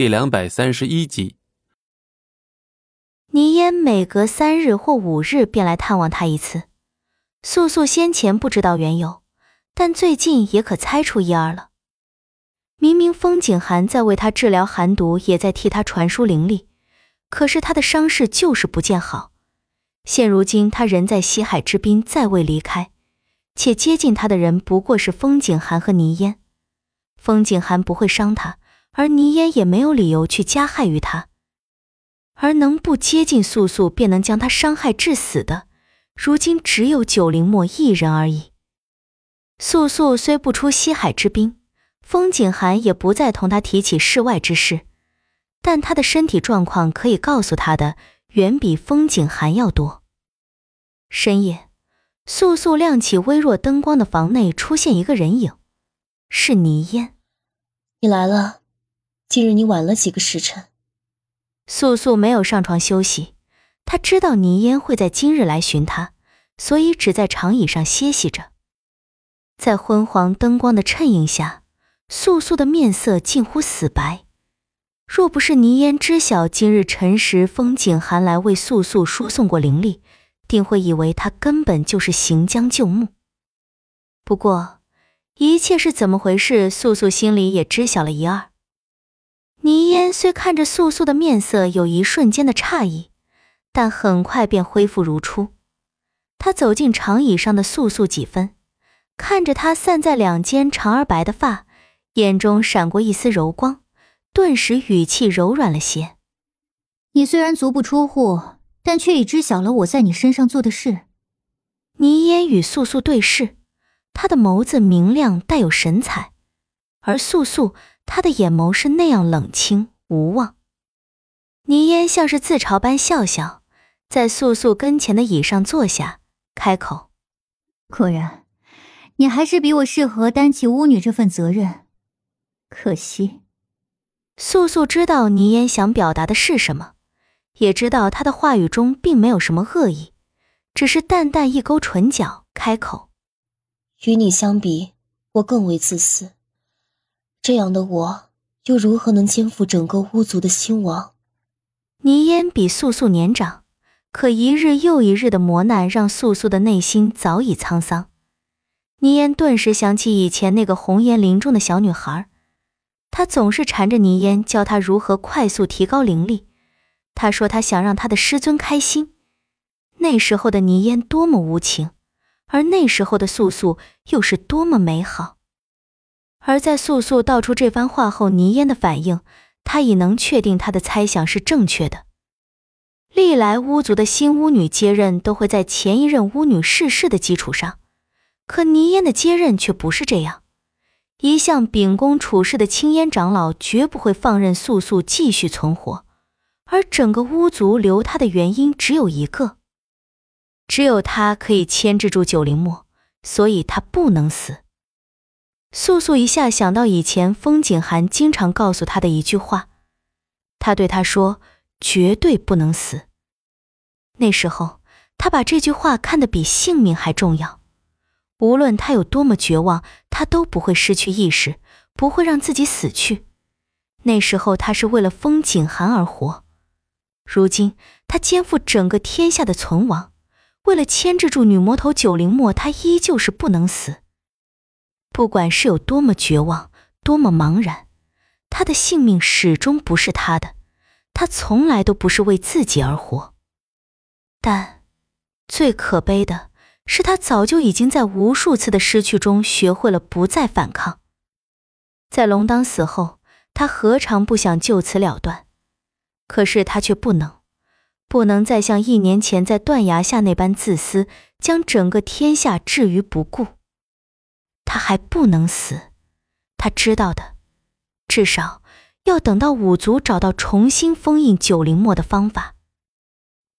第两百三十一集。倪烟每隔三日或五日便来探望他一次。素素先前不知道缘由，但最近也可猜出一二了。明明风景寒在为他治疗寒毒，也在替他传输灵力，可是他的伤势就是不见好。现如今他人在西海之滨，再未离开，且接近他的人不过是风景寒和倪烟。风景寒不会伤他。而倪烟也没有理由去加害于他，而能不接近素素便能将他伤害致死的，如今只有九灵墨一人而已。素素虽不出西海之滨，风景寒也不再同他提起世外之事，但他的身体状况可以告诉他的，远比风景寒要多。深夜，素素亮起微弱灯光的房内出现一个人影，是倪烟。你来了。今日你晚了几个时辰。素素没有上床休息，她知道倪烟会在今日来寻她，所以只在长椅上歇息着。在昏黄灯光的衬映下，素素的面色近乎死白。若不是倪烟知晓今日辰时风景寒来为素素输送过灵力，定会以为她根本就是行将就木。不过，一切是怎么回事，素素心里也知晓了一二。倪烟虽看着素素的面色有一瞬间的诧异，但很快便恢复如初。他走进长椅上的素素几分，看着她散在两肩长而白的发，眼中闪过一丝柔光，顿时语气柔软了些：“你虽然足不出户，但却已知晓了我在你身上做的事。”倪烟与素素对视，她的眸子明亮带有神采，而素素。她的眼眸是那样冷清无望。倪烟像是自嘲般笑笑，在素素跟前的椅上坐下，开口：“果然，你还是比我适合担起巫女这份责任。可惜。”素素知道倪烟想表达的是什么，也知道她的话语中并没有什么恶意，只是淡淡一勾唇角，开口：“与你相比，我更为自私。”这样的我，又如何能肩负整个巫族的兴亡？倪烟比素素年长，可一日又一日的磨难，让素素的内心早已沧桑。倪烟顿时想起以前那个红颜灵重的小女孩，她总是缠着倪烟，教她如何快速提高灵力。她说她想让她的师尊开心。那时候的倪烟多么无情，而那时候的素素又是多么美好。而在素素道出这番话后，倪烟的反应，他已能确定他的猜想是正确的。历来巫族的新巫女接任都会在前一任巫女逝世的基础上，可倪烟的接任却不是这样。一向秉公处事的青烟长老绝不会放任素素继续存活，而整个巫族留他的原因只有一个，只有他可以牵制住九灵墨，所以他不能死。素素一下想到以前风景寒经常告诉他的一句话，他对他说：“绝对不能死。”那时候，他把这句话看得比性命还重要。无论他有多么绝望，他都不会失去意识，不会让自己死去。那时候，他是为了风景寒而活。如今，他肩负整个天下的存亡，为了牵制住女魔头九灵墨，他依旧是不能死。不管是有多么绝望，多么茫然，他的性命始终不是他的，他从来都不是为自己而活。但，最可悲的是，他早就已经在无数次的失去中学会了不再反抗。在龙当死后，他何尝不想就此了断？可是他却不能，不能再像一年前在断崖下那般自私，将整个天下置于不顾。他还不能死，他知道的，至少要等到五族找到重新封印九灵墨的方法。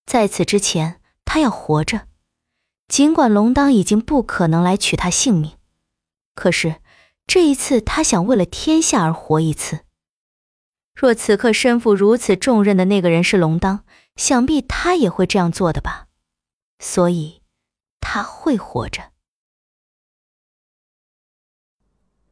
在此之前，他要活着。尽管龙当已经不可能来取他性命，可是这一次，他想为了天下而活一次。若此刻身负如此重任的那个人是龙当，想必他也会这样做的吧。所以，他会活着。